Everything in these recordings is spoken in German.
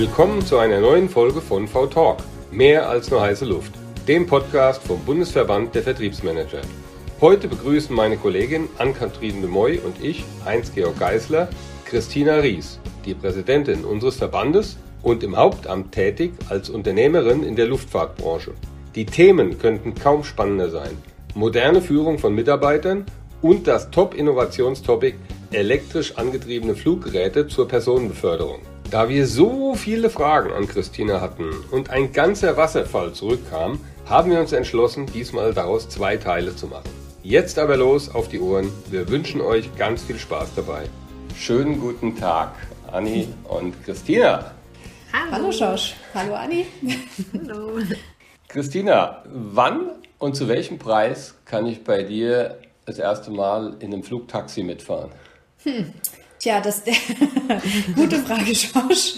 Willkommen zu einer neuen Folge von V-Talk. Mehr als nur heiße Luft. Dem Podcast vom Bundesverband der Vertriebsmanager. Heute begrüßen meine Kollegin Ann-Kathrin de Moy und ich, Heinz-Georg Geisler, Christina Ries, die Präsidentin unseres Verbandes und im Hauptamt tätig als Unternehmerin in der Luftfahrtbranche. Die Themen könnten kaum spannender sein. Moderne Führung von Mitarbeitern und das Top-Innovationstopic elektrisch angetriebene Fluggeräte zur Personenbeförderung. Da wir so viele Fragen an Christina hatten und ein ganzer Wasserfall zurückkam, haben wir uns entschlossen, diesmal daraus zwei Teile zu machen. Jetzt aber los auf die Ohren. Wir wünschen euch ganz viel Spaß dabei. Schönen guten Tag, Anni und Christina. Hallo. Hallo Schorsch. Hallo Anni. Hallo. Christina, wann und zu welchem Preis kann ich bei dir das erste Mal in einem Flugtaxi mitfahren? Hm. Tja, das gute Frage, Josh.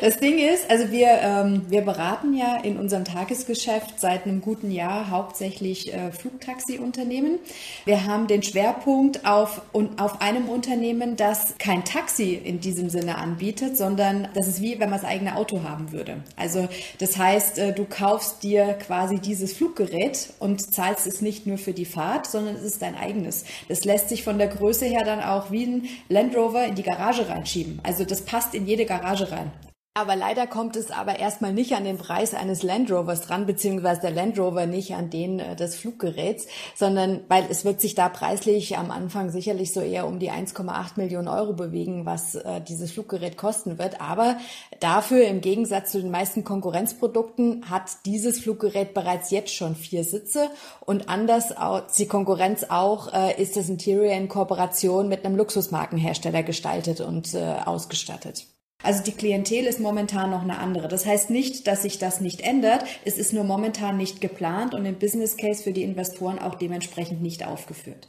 Das Ding ist, also wir, ähm, wir beraten ja in unserem Tagesgeschäft seit einem guten Jahr hauptsächlich äh, Flugtaxi-Unternehmen. Wir haben den Schwerpunkt auf, und auf einem Unternehmen, das kein Taxi in diesem Sinne anbietet, sondern das ist wie, wenn man das eigene Auto haben würde. Also das heißt, äh, du kaufst dir quasi dieses Fluggerät und zahlst es nicht nur für die Fahrt, sondern es ist dein eigenes. Das lässt sich von der Größe her dann auch wie ein Land Rover Rover in die Garage reinschieben. Also das passt in jede Garage rein. Aber leider kommt es aber erstmal nicht an den Preis eines Land Rovers dran, beziehungsweise der Land Rover nicht an den äh, des Fluggeräts, sondern weil es wird sich da preislich am Anfang sicherlich so eher um die 1,8 Millionen Euro bewegen, was äh, dieses Fluggerät kosten wird. Aber dafür im Gegensatz zu den meisten Konkurrenzprodukten hat dieses Fluggerät bereits jetzt schon vier Sitze und anders die Konkurrenz auch äh, ist das Interior in Kooperation mit einem Luxusmarkenhersteller gestaltet und äh, ausgestattet. Also die Klientel ist momentan noch eine andere. Das heißt nicht, dass sich das nicht ändert. Es ist nur momentan nicht geplant und im Business Case für die Investoren auch dementsprechend nicht aufgeführt.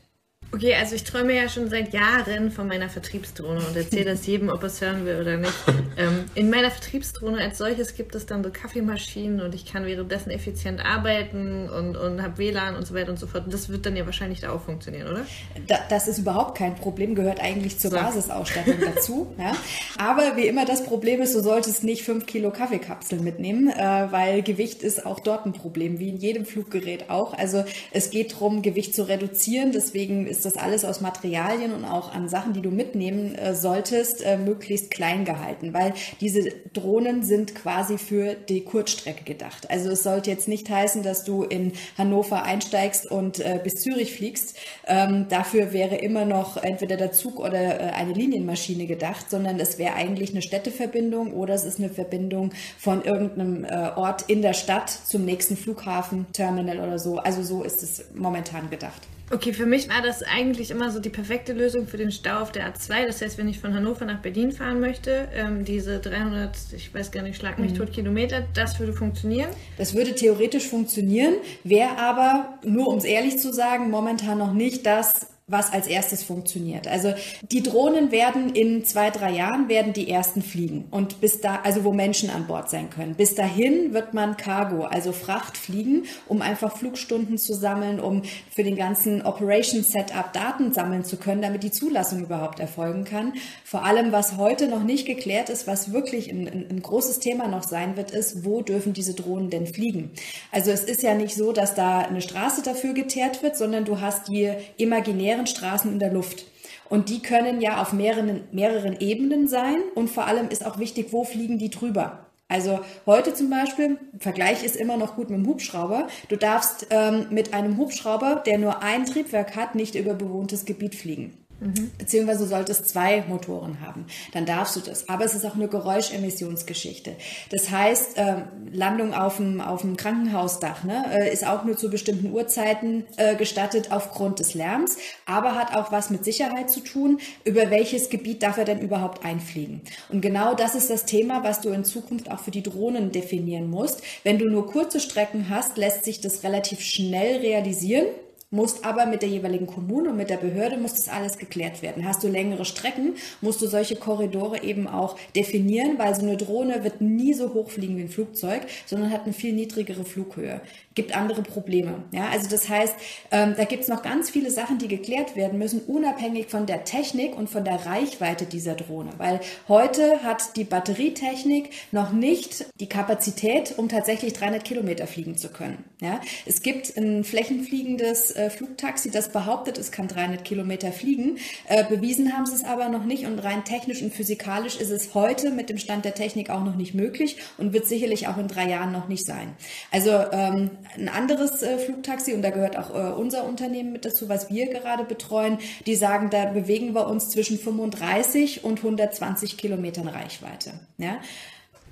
Okay, also ich träume ja schon seit Jahren von meiner Vertriebsdrohne und erzähle das jedem, ob es hören will oder nicht. Ähm, in meiner Vertriebsdrohne als solches gibt es dann so Kaffeemaschinen und ich kann währenddessen effizient arbeiten und, und habe WLAN und so weiter und so fort. Und das wird dann ja wahrscheinlich da auch funktionieren, oder? Da, das ist überhaupt kein Problem, gehört eigentlich zur so. Basisausstattung dazu. Ja? Aber wie immer das Problem ist, du solltest nicht fünf Kilo Kaffeekapseln mitnehmen, äh, weil Gewicht ist auch dort ein Problem, wie in jedem Fluggerät auch. Also es geht darum, Gewicht zu reduzieren, deswegen ist ist das alles aus Materialien und auch an Sachen, die du mitnehmen äh, solltest, äh, möglichst klein gehalten, weil diese Drohnen sind quasi für die Kurzstrecke gedacht. Also es sollte jetzt nicht heißen, dass du in Hannover einsteigst und äh, bis Zürich fliegst. Ähm, dafür wäre immer noch entweder der Zug oder eine Linienmaschine gedacht, sondern es wäre eigentlich eine Städteverbindung oder es ist eine Verbindung von irgendeinem Ort in der Stadt zum nächsten Flughafen, Terminal oder so. Also so ist es momentan gedacht. Okay, für mich war das eigentlich immer so die perfekte Lösung für den Stau auf der A2. Das heißt, wenn ich von Hannover nach Berlin fahren möchte, ähm, diese 300, ich weiß gar nicht, schlag mich mhm. tot Kilometer, das würde funktionieren? Das würde theoretisch funktionieren, wäre aber, nur um es ehrlich zu sagen, momentan noch nicht das, was als erstes funktioniert. Also die Drohnen werden in zwei, drei Jahren werden die ersten fliegen und bis da, also wo Menschen an Bord sein können. Bis dahin wird man Cargo, also Fracht fliegen, um einfach Flugstunden zu sammeln, um für den ganzen Operation Setup Daten sammeln zu können, damit die Zulassung überhaupt erfolgen kann. Vor allem, was heute noch nicht geklärt ist, was wirklich ein, ein, großes Thema noch sein wird, ist, wo dürfen diese Drohnen denn fliegen? Also es ist ja nicht so, dass da eine Straße dafür geteert wird, sondern du hast die imaginäre leeren Straßen in der Luft. Und die können ja auf mehreren, mehreren Ebenen sein. Und vor allem ist auch wichtig, wo fliegen die drüber. Also heute zum Beispiel, Vergleich ist immer noch gut mit dem Hubschrauber. Du darfst ähm, mit einem Hubschrauber, der nur ein Triebwerk hat, nicht über bewohntes Gebiet fliegen. Mhm. Beziehungsweise solltest zwei Motoren haben. Dann darfst du das. Aber es ist auch eine Geräuschemissionsgeschichte. Das heißt, äh, Landung auf dem, auf dem Krankenhausdach ne, äh, ist auch nur zu bestimmten Uhrzeiten äh, gestattet aufgrund des Lärms, aber hat auch was mit Sicherheit zu tun. Über welches Gebiet darf er denn überhaupt einfliegen? Und genau das ist das Thema, was du in Zukunft auch für die Drohnen definieren musst. Wenn du nur kurze Strecken hast, lässt sich das relativ schnell realisieren musst aber mit der jeweiligen Kommune und mit der Behörde muss das alles geklärt werden. Hast du längere Strecken, musst du solche Korridore eben auch definieren, weil so eine Drohne wird nie so hoch fliegen wie ein Flugzeug, sondern hat eine viel niedrigere Flughöhe gibt andere Probleme. Ja, also das heißt, ähm, da gibt es noch ganz viele Sachen, die geklärt werden müssen, unabhängig von der Technik und von der Reichweite dieser Drohne. Weil heute hat die Batterietechnik noch nicht die Kapazität, um tatsächlich 300 Kilometer fliegen zu können. Ja, es gibt ein flächenfliegendes äh, Flugtaxi, das behauptet, es kann 300 Kilometer fliegen. Äh, bewiesen haben sie es aber noch nicht und rein technisch und physikalisch ist es heute mit dem Stand der Technik auch noch nicht möglich und wird sicherlich auch in drei Jahren noch nicht sein. Also ähm, ein anderes äh, Flugtaxi und da gehört auch äh, unser Unternehmen mit dazu, was wir gerade betreuen. Die sagen, da bewegen wir uns zwischen 35 und 120 Kilometern Reichweite. Ja.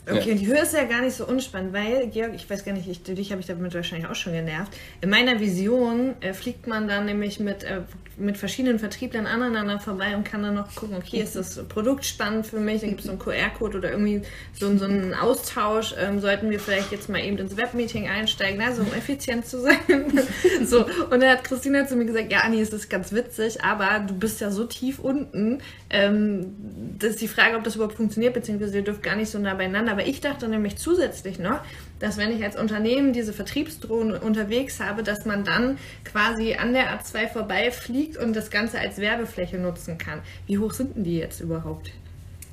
Okay, und die Höhe ist ja gar nicht so unspannend, weil, Georg, ich weiß gar nicht, ich, dich habe ich damit wahrscheinlich auch schon genervt. In meiner Vision äh, fliegt man dann nämlich mit, äh, mit verschiedenen Vertrieblern aneinander vorbei und kann dann noch gucken, okay, ist das Produkt spannend für mich? Da gibt es so einen QR-Code oder irgendwie so, so einen Austausch. Ähm, sollten wir vielleicht jetzt mal eben ins Webmeeting einsteigen, also um effizient zu sein. so, und dann hat Christina zu mir gesagt, ja, Anni, es ist ganz witzig, aber du bist ja so tief unten, ähm, das ist die Frage, ob das überhaupt funktioniert, beziehungsweise ihr dürft gar nicht so nah beieinander. Aber ich dachte nämlich zusätzlich noch, dass wenn ich als Unternehmen diese Vertriebsdrohnen unterwegs habe, dass man dann quasi an der A2 vorbeifliegt und das Ganze als Werbefläche nutzen kann. Wie hoch sind denn die jetzt überhaupt?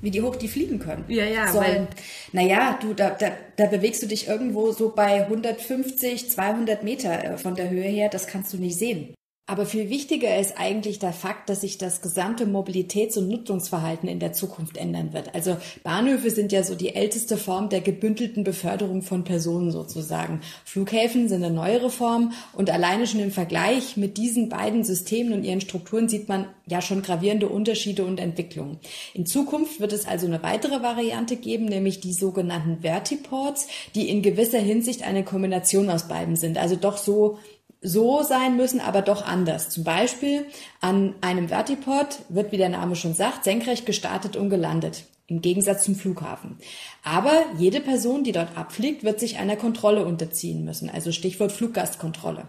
wie die hoch die fliegen können. Ja, ja. Sollen. Naja, du, da, da, da bewegst du dich irgendwo so bei 150, 200 Meter äh, von der Höhe her, das kannst du nicht sehen. Aber viel wichtiger ist eigentlich der Fakt, dass sich das gesamte Mobilitäts- und Nutzungsverhalten in der Zukunft ändern wird. Also Bahnhöfe sind ja so die älteste Form der gebündelten Beförderung von Personen sozusagen. Flughäfen sind eine neuere Form und alleine schon im Vergleich mit diesen beiden Systemen und ihren Strukturen sieht man ja schon gravierende Unterschiede und Entwicklungen. In Zukunft wird es also eine weitere Variante geben, nämlich die sogenannten Vertiports, die in gewisser Hinsicht eine Kombination aus beiden sind. Also doch so so sein müssen, aber doch anders. Zum Beispiel an einem Vertiport wird, wie der Name schon sagt, senkrecht gestartet und gelandet. Im Gegensatz zum Flughafen. Aber jede Person, die dort abfliegt, wird sich einer Kontrolle unterziehen müssen. Also Stichwort Fluggastkontrolle.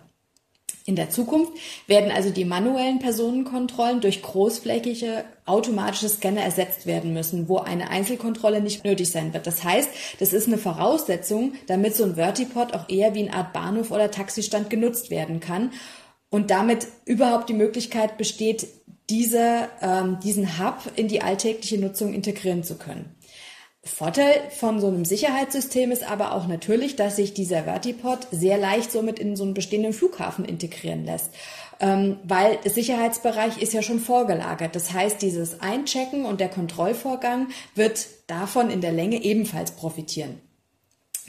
In der Zukunft werden also die manuellen Personenkontrollen durch großflächige automatische Scanner ersetzt werden müssen, wo eine Einzelkontrolle nicht nötig sein wird. Das heißt, das ist eine Voraussetzung, damit so ein Vertipod auch eher wie eine Art Bahnhof oder Taxistand genutzt werden kann und damit überhaupt die Möglichkeit besteht, diese, ähm, diesen Hub in die alltägliche Nutzung integrieren zu können. Vorteil von so einem Sicherheitssystem ist aber auch natürlich, dass sich dieser Vertipod sehr leicht somit in so einen bestehenden Flughafen integrieren lässt. Ähm, weil der Sicherheitsbereich ist ja schon vorgelagert. Das heißt, dieses Einchecken und der Kontrollvorgang wird davon in der Länge ebenfalls profitieren.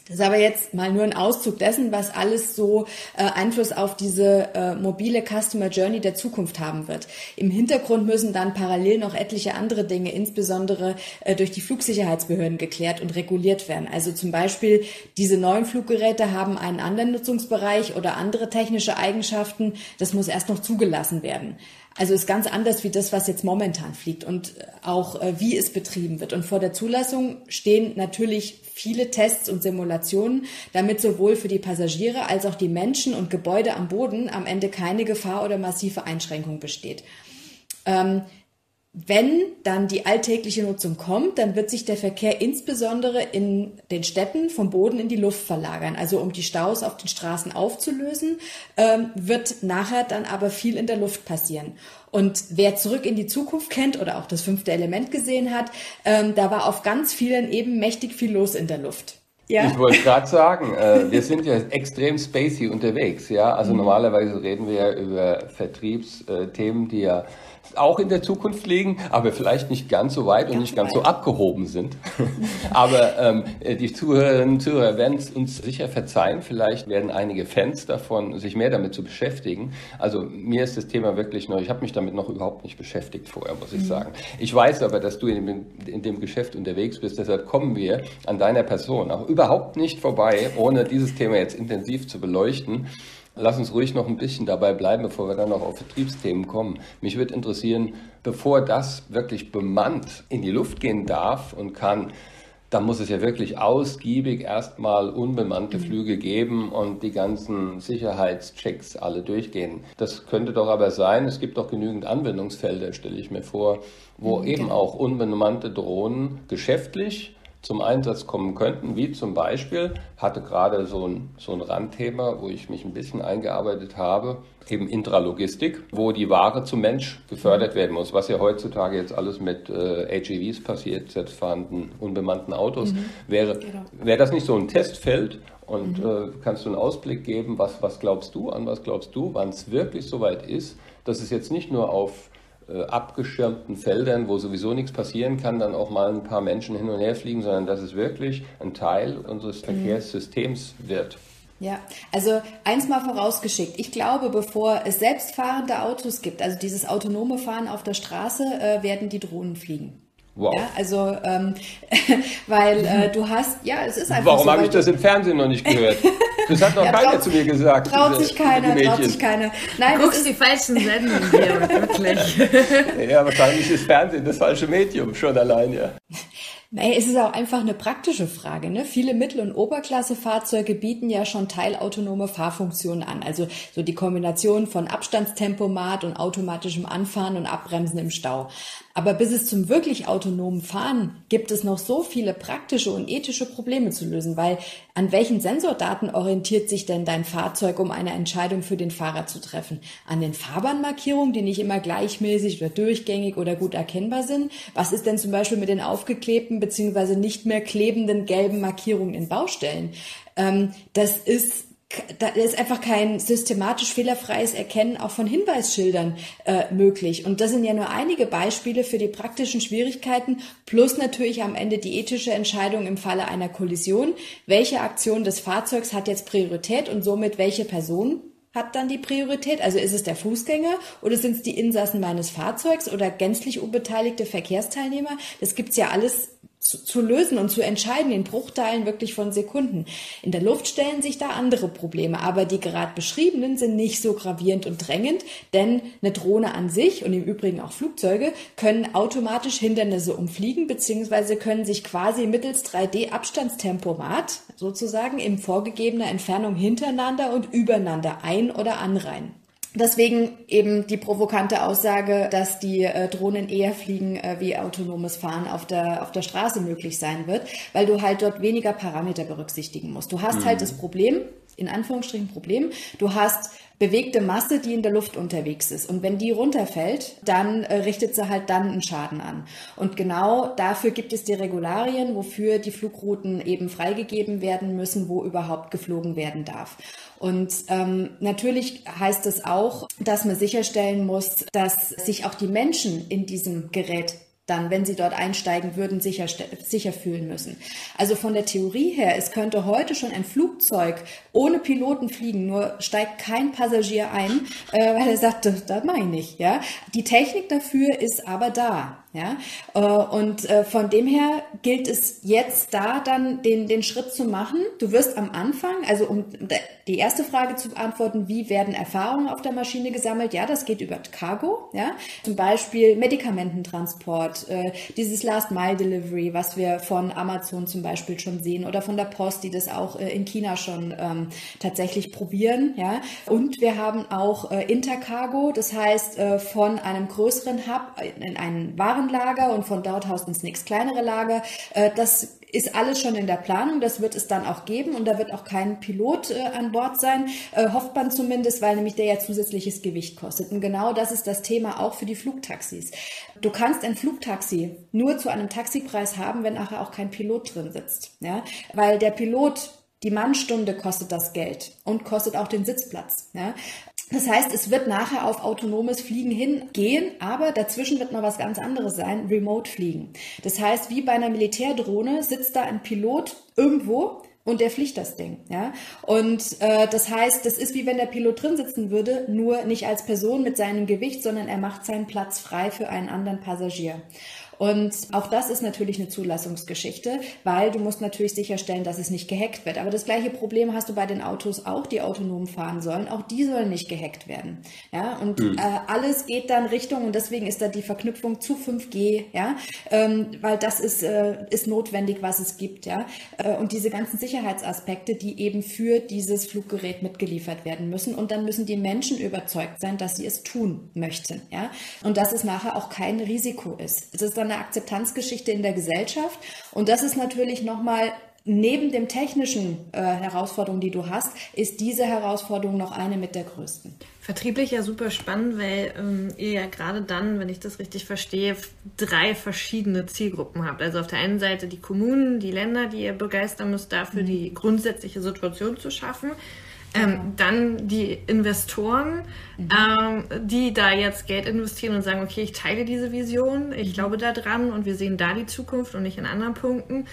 Das ist aber jetzt mal nur ein Auszug dessen, was alles so äh, Einfluss auf diese äh, mobile Customer Journey der Zukunft haben wird. Im Hintergrund müssen dann parallel noch etliche andere Dinge, insbesondere äh, durch die Flugsicherheitsbehörden geklärt und reguliert werden. Also zum Beispiel diese neuen Fluggeräte haben einen anderen Nutzungsbereich oder andere technische Eigenschaften. Das muss erst noch zugelassen werden. Also ist ganz anders wie das, was jetzt momentan fliegt und auch äh, wie es betrieben wird. Und vor der Zulassung stehen natürlich viele Tests und Simulationen, damit sowohl für die Passagiere als auch die Menschen und Gebäude am Boden am Ende keine Gefahr oder massive Einschränkung besteht. Ähm, wenn dann die alltägliche Nutzung kommt, dann wird sich der Verkehr insbesondere in den Städten vom Boden in die Luft verlagern. Also um die Staus auf den Straßen aufzulösen, ähm, wird nachher dann aber viel in der Luft passieren. Und wer zurück in die Zukunft kennt oder auch das fünfte Element gesehen hat, ähm, da war auf ganz vielen eben mächtig viel los in der Luft. Ja. Ich wollte gerade sagen, äh, wir sind ja extrem spacey unterwegs, ja. Also mhm. normalerweise reden wir ja über Vertriebsthemen, die ja auch in der Zukunft liegen, aber vielleicht nicht ganz so weit ganz und nicht ganz weit. so abgehoben sind. aber ähm, die Zuhörerinnen und Zuhörer werden es uns sicher verzeihen. Vielleicht werden einige Fans davon, sich mehr damit zu beschäftigen. Also mir ist das Thema wirklich neu. Ich habe mich damit noch überhaupt nicht beschäftigt vorher, muss ich mhm. sagen. Ich weiß aber, dass du in dem, in dem Geschäft unterwegs bist. Deshalb kommen wir an deiner Person auch überhaupt nicht vorbei, ohne dieses Thema jetzt intensiv zu beleuchten. Lass uns ruhig noch ein bisschen dabei bleiben, bevor wir dann noch auf Vertriebsthemen kommen. Mich würde interessieren, bevor das wirklich bemannt in die Luft gehen darf und kann, da muss es ja wirklich ausgiebig erstmal unbemannte mhm. Flüge geben und die ganzen Sicherheitschecks alle durchgehen. Das könnte doch aber sein, es gibt doch genügend Anwendungsfelder, stelle ich mir vor, wo mhm, eben genau. auch unbemannte Drohnen geschäftlich zum Einsatz kommen könnten, wie zum Beispiel, hatte gerade so ein, so ein Randthema, wo ich mich ein bisschen eingearbeitet habe, eben Intralogistik, wo die Ware zum Mensch gefördert werden muss, was ja heutzutage jetzt alles mit äh, AGVs passiert, selbstfahrenden, unbemannten Autos. Mhm. Wäre, genau. wäre das nicht so ein Testfeld und mhm. äh, kannst du einen Ausblick geben, was, was glaubst du, an was glaubst du, wann es wirklich soweit ist, dass es jetzt nicht nur auf abgeschirmten Feldern, wo sowieso nichts passieren kann, dann auch mal ein paar Menschen hin und her fliegen, sondern dass es wirklich ein Teil unseres mhm. Verkehrssystems wird. Ja, also eins mal vorausgeschickt. Ich glaube, bevor es selbstfahrende Autos gibt, also dieses autonome Fahren auf der Straße, äh, werden die Drohnen fliegen. Wow. Ja, also, ähm, weil äh, du hast, ja, es ist einfach Warum so, habe ich das im Fernsehen noch nicht gehört? Das hat noch ja, keiner traut, zu mir gesagt. Traut sich keiner, traut sich keiner. Nein, du guckst die falschen Sendungen hier, wirklich. ja, wahrscheinlich ist Fernsehen das falsche Medium, schon allein, ja. Naja, es ist auch einfach eine praktische Frage. Ne? Viele Mittel- und Oberklasse-Fahrzeuge bieten ja schon teilautonome Fahrfunktionen an. Also so die Kombination von Abstandstempomat und automatischem Anfahren und Abbremsen im Stau. Aber bis es zum wirklich autonomen Fahren gibt es noch so viele praktische und ethische Probleme zu lösen, weil an welchen Sensordaten orientiert sich denn dein Fahrzeug, um eine Entscheidung für den Fahrer zu treffen? An den Fahrbahnmarkierungen, die nicht immer gleichmäßig oder durchgängig oder gut erkennbar sind? Was ist denn zum Beispiel mit den aufgeklebten beziehungsweise nicht mehr klebenden gelben Markierungen in Baustellen? Ähm, das ist da ist einfach kein systematisch fehlerfreies Erkennen auch von Hinweisschildern äh, möglich. Und das sind ja nur einige Beispiele für die praktischen Schwierigkeiten, plus natürlich am Ende die ethische Entscheidung im Falle einer Kollision. Welche Aktion des Fahrzeugs hat jetzt Priorität und somit welche Person hat dann die Priorität? Also ist es der Fußgänger oder sind es die Insassen meines Fahrzeugs oder gänzlich unbeteiligte Verkehrsteilnehmer? Das gibt's ja alles zu, zu lösen und zu entscheiden in Bruchteilen wirklich von Sekunden. In der Luft stellen sich da andere Probleme, aber die gerade beschriebenen sind nicht so gravierend und drängend, denn eine Drohne an sich und im Übrigen auch Flugzeuge können automatisch Hindernisse umfliegen beziehungsweise können sich quasi mittels 3D-Abstandstempomat sozusagen in vorgegebener Entfernung hintereinander und übereinander ein- oder anreihen. Deswegen eben die provokante Aussage, dass die äh, Drohnen eher fliegen, äh, wie autonomes Fahren auf der, auf der Straße möglich sein wird, weil du halt dort weniger Parameter berücksichtigen musst. Du hast halt mhm. halt das Problem, in Anführungsstrichen Problem, du hast bewegte Masse, die in der Luft unterwegs ist. Und wenn die runterfällt, dann äh, richtet sie halt dann einen Schaden an. Und genau dafür gibt es die Regularien, wofür die Flugrouten eben freigegeben werden müssen, wo überhaupt geflogen werden darf. Und ähm, natürlich heißt es auch, dass man sicherstellen muss, dass sich auch die Menschen in diesem Gerät dann, wenn sie dort einsteigen würden, sicher, sicher fühlen müssen. Also von der Theorie her, es könnte heute schon ein Flugzeug ohne Piloten fliegen, nur steigt kein Passagier ein, äh, weil er sagt, das, das mache ich nicht. Ja? Die Technik dafür ist aber da. Ja, äh, und äh, von dem her gilt es jetzt da dann den, den Schritt zu machen. Du wirst am Anfang, also um die erste Frage zu beantworten, wie werden Erfahrungen auf der Maschine gesammelt? Ja, das geht über Cargo, ja, zum Beispiel Medikamententransport, äh, dieses Last Mile Delivery, was wir von Amazon zum Beispiel schon sehen oder von der Post, die das auch in China schon ähm, tatsächlich probieren, ja. Und wir haben auch Intercargo, das heißt von einem größeren Hub in Waren Warenlager und von dort aus ins nächst kleinere Lager. Äh, das ist alles schon in der Planung. Das wird es dann auch geben und da wird auch kein Pilot äh, an Bord sein, äh, hofft man zumindest, weil nämlich der ja zusätzliches Gewicht kostet. Und genau das ist das Thema auch für die Flugtaxis. Du kannst ein Flugtaxi nur zu einem Taxipreis haben, wenn nachher auch kein Pilot drin sitzt. Ja? Weil der Pilot die Mannstunde kostet das Geld und kostet auch den Sitzplatz. Ja? Das heißt, es wird nachher auf autonomes Fliegen hingehen, aber dazwischen wird noch was ganz anderes sein, Remote Fliegen. Das heißt, wie bei einer Militärdrohne sitzt da ein Pilot irgendwo und der fliegt das Ding. Ja? Und äh, das heißt, das ist wie wenn der Pilot drin sitzen würde, nur nicht als Person mit seinem Gewicht, sondern er macht seinen Platz frei für einen anderen Passagier. Und auch das ist natürlich eine Zulassungsgeschichte, weil du musst natürlich sicherstellen, dass es nicht gehackt wird. Aber das gleiche Problem hast du bei den Autos auch, die autonom fahren sollen. Auch die sollen nicht gehackt werden. Ja, und mhm. äh, alles geht dann Richtung, und deswegen ist da die Verknüpfung zu 5G, ja, ähm, weil das ist, äh, ist notwendig, was es gibt, ja. Äh, und diese ganzen Sicherheitsaspekte, die eben für dieses Fluggerät mitgeliefert werden müssen. Und dann müssen die Menschen überzeugt sein, dass sie es tun möchten, ja. Und dass es nachher auch kein Risiko ist. Es ist eine Akzeptanzgeschichte in der Gesellschaft. Und das ist natürlich nochmal neben dem technischen äh, Herausforderungen, die du hast, ist diese Herausforderung noch eine mit der größten. Vertrieblich ja super spannend, weil ähm, ihr ja gerade dann, wenn ich das richtig verstehe, drei verschiedene Zielgruppen habt. Also auf der einen Seite die Kommunen, die Länder, die ihr begeistern müsst, dafür mhm. die grundsätzliche Situation zu schaffen. Ähm, dann die Investoren, mhm. ähm, die da jetzt Geld investieren und sagen, okay, ich teile diese Vision, ich mhm. glaube daran und wir sehen da die Zukunft und nicht in anderen Punkten.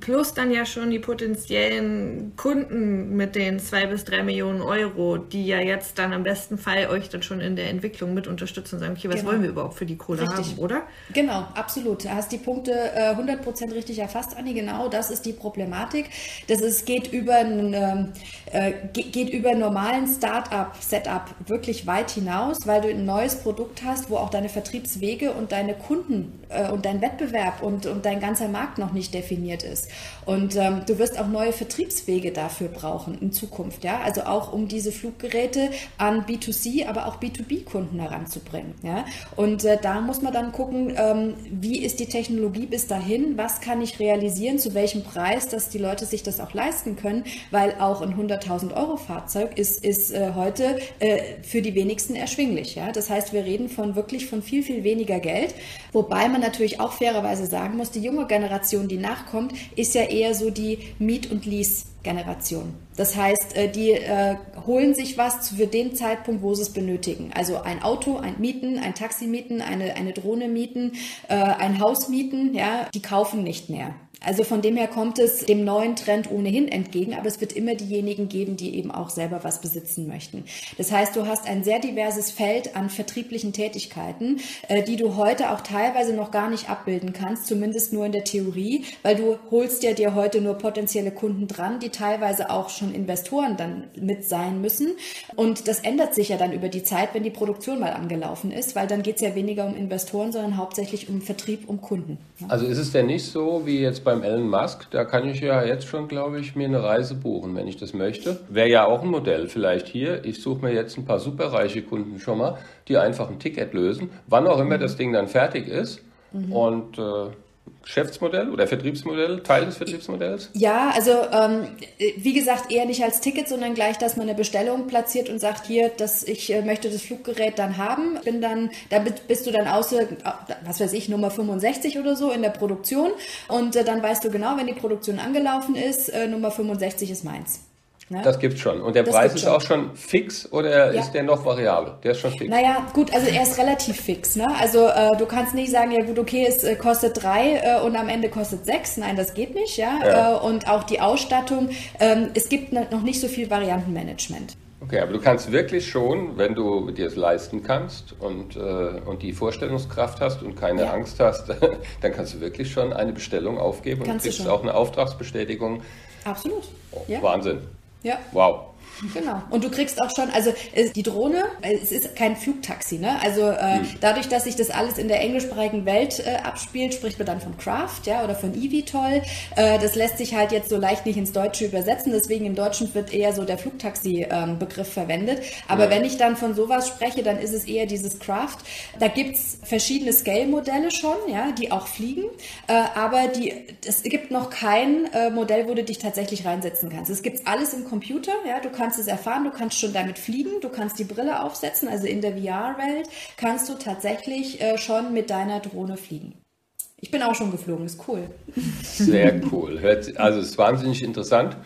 Plus dann ja schon die potenziellen Kunden mit den zwei bis drei Millionen Euro, die ja jetzt dann im besten Fall euch dann schon in der Entwicklung mit unterstützen und sagen, okay, was genau. wollen wir überhaupt für die Kohle richtig. haben, oder? Genau, absolut. Du hast die Punkte äh, 100% richtig erfasst, Anni. Genau, das ist die Problematik. Das ist, geht über ein, ähm, äh, geht über normalen Start-up-Setup wirklich weit hinaus, weil du ein neues Produkt hast, wo auch deine Vertriebswege und deine Kunden äh, und dein Wettbewerb und, und dein ganzer Markt noch nicht definiert ist. Und ähm, du wirst auch neue Vertriebswege dafür brauchen in Zukunft, ja. Also auch um diese Fluggeräte an B2C, aber auch B2B-Kunden heranzubringen. Ja? Und äh, da muss man dann gucken, ähm, wie ist die Technologie bis dahin, was kann ich realisieren, zu welchem Preis, dass die Leute sich das auch leisten können, weil auch ein 100.000 Euro Fahrzeug ist, ist äh, heute äh, für die wenigsten erschwinglich. Ja? Das heißt, wir reden von wirklich von viel, viel weniger Geld, wobei man natürlich auch fairerweise sagen muss, die junge Generation, die nachkommt, ist ja eher so die Miet- und Lease-Generation. Das heißt, äh, die äh, holen sich was für den Zeitpunkt, wo sie es benötigen. Also ein Auto, ein Mieten, ein Taxi mieten, eine, eine Drohne mieten, äh, ein Haus mieten, ja, die kaufen nicht mehr. Also von dem her kommt es dem neuen Trend ohnehin entgegen, aber es wird immer diejenigen geben, die eben auch selber was besitzen möchten. Das heißt, du hast ein sehr diverses Feld an vertrieblichen Tätigkeiten, äh, die du heute auch teilweise noch gar nicht abbilden kannst, zumindest nur in der Theorie, weil du holst ja dir heute nur potenzielle Kunden dran, die teilweise auch schon Investoren dann mit sein müssen. Und das ändert sich ja dann über die Zeit, wenn die Produktion mal angelaufen ist, weil dann geht es ja weniger um Investoren, sondern hauptsächlich um Vertrieb, um Kunden. Also ist es denn nicht so, wie jetzt beim Elon Musk, da kann ich ja jetzt schon, glaube ich, mir eine Reise buchen, wenn ich das möchte. Wäre ja auch ein Modell vielleicht hier. Ich suche mir jetzt ein paar superreiche Kunden schon mal, die einfach ein Ticket lösen, wann auch immer das Ding dann fertig ist. Mhm. Und äh, Geschäftsmodell oder Vertriebsmodell, Teil des Vertriebsmodells? Ja, also ähm, wie gesagt, eher nicht als Ticket, sondern gleich, dass man eine Bestellung platziert und sagt, hier, dass ich äh, möchte das Fluggerät dann haben. Bin dann, da bist du dann außer, was weiß ich, Nummer 65 oder so in der Produktion und äh, dann weißt du genau, wenn die Produktion angelaufen ist, äh, Nummer 65 ist meins. Ne? Das gibt's schon. Und der das Preis ist schon. auch schon fix oder ja. ist der noch variabel? Der ist schon fix. Naja, gut, also er ist relativ fix. Ne? Also äh, du kannst nicht sagen, ja gut, okay, es äh, kostet drei äh, und am Ende kostet sechs. Nein, das geht nicht. Ja. ja. Äh, und auch die Ausstattung. Ähm, es gibt noch nicht so viel Variantenmanagement. Okay, aber du kannst wirklich schon, wenn du dir es leisten kannst und, äh, und die Vorstellungskraft hast und keine ja. Angst hast, dann kannst du wirklich schon eine Bestellung aufgeben kannst und kriegst auch eine Auftragsbestätigung. Absolut. Oh, ja. Wahnsinn. Ja. Wow. Genau. Und du kriegst auch schon, also die Drohne, es ist kein Flugtaxi, ne? Also äh, hm. dadurch, dass sich das alles in der englischsprachigen Welt äh, abspielt, spricht man dann von Craft, ja, oder von eVTOL. Äh, das lässt sich halt jetzt so leicht nicht ins Deutsche übersetzen, deswegen im Deutschen wird eher so der Flugtaxi-Begriff ähm, verwendet. Aber ja. wenn ich dann von sowas spreche, dann ist es eher dieses Craft. Da gibt's verschiedene Scale-Modelle schon, ja, die auch fliegen, äh, aber die, es gibt noch kein äh, Modell, wo du dich tatsächlich reinsetzen kannst. Es gibt alles im Computer, ja, du kannst kannst es erfahren, du kannst schon damit fliegen, du kannst die Brille aufsetzen, also in der VR-Welt kannst du tatsächlich äh, schon mit deiner Drohne fliegen. Ich bin auch schon geflogen, ist cool. Sehr cool. also ist wahnsinnig interessant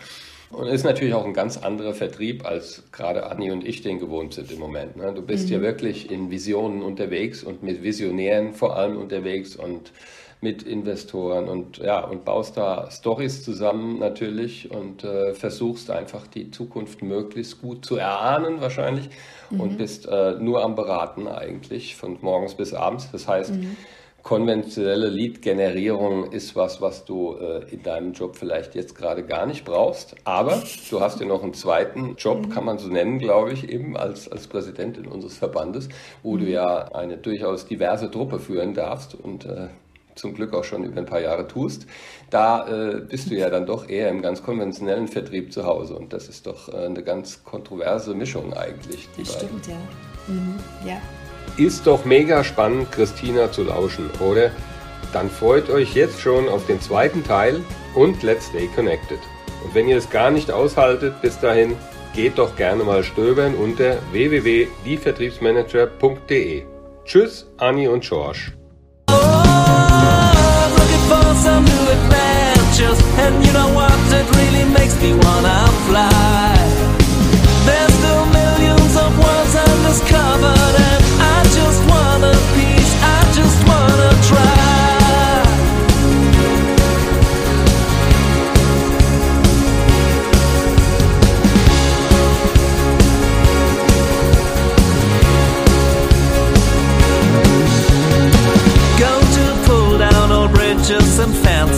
und ist natürlich auch ein ganz anderer Vertrieb, als gerade Anni und ich den gewohnt sind im Moment. Ne? Du bist mhm. ja wirklich in Visionen unterwegs und mit Visionären vor allem unterwegs und mit Investoren und ja und baust da Stories zusammen natürlich und äh, versuchst einfach die Zukunft möglichst gut zu erahnen wahrscheinlich mhm. und bist äh, nur am Beraten eigentlich von morgens bis abends. Das heißt, mhm. konventionelle Lead-Generierung ist was, was du äh, in deinem Job vielleicht jetzt gerade gar nicht brauchst. Aber du hast ja noch einen zweiten Job, kann man so nennen, glaube ich, eben als, als Präsidentin unseres Verbandes, wo du ja eine durchaus diverse Truppe führen darfst und äh, zum Glück auch schon über ein paar Jahre tust. Da äh, bist du ja dann doch eher im ganz konventionellen Vertrieb zu Hause. Und das ist doch äh, eine ganz kontroverse Mischung eigentlich. Das stimmt, ja. Mhm, ja. Ist doch mega spannend, Christina zu lauschen, oder? Dann freut euch jetzt schon auf den zweiten Teil und let's stay connected. Und wenn ihr es gar nicht aushaltet bis dahin, geht doch gerne mal stöbern unter www.dievertriebsmanager.de. Tschüss, Anni und George. You know what, it really makes me wanna fly.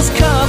Just come.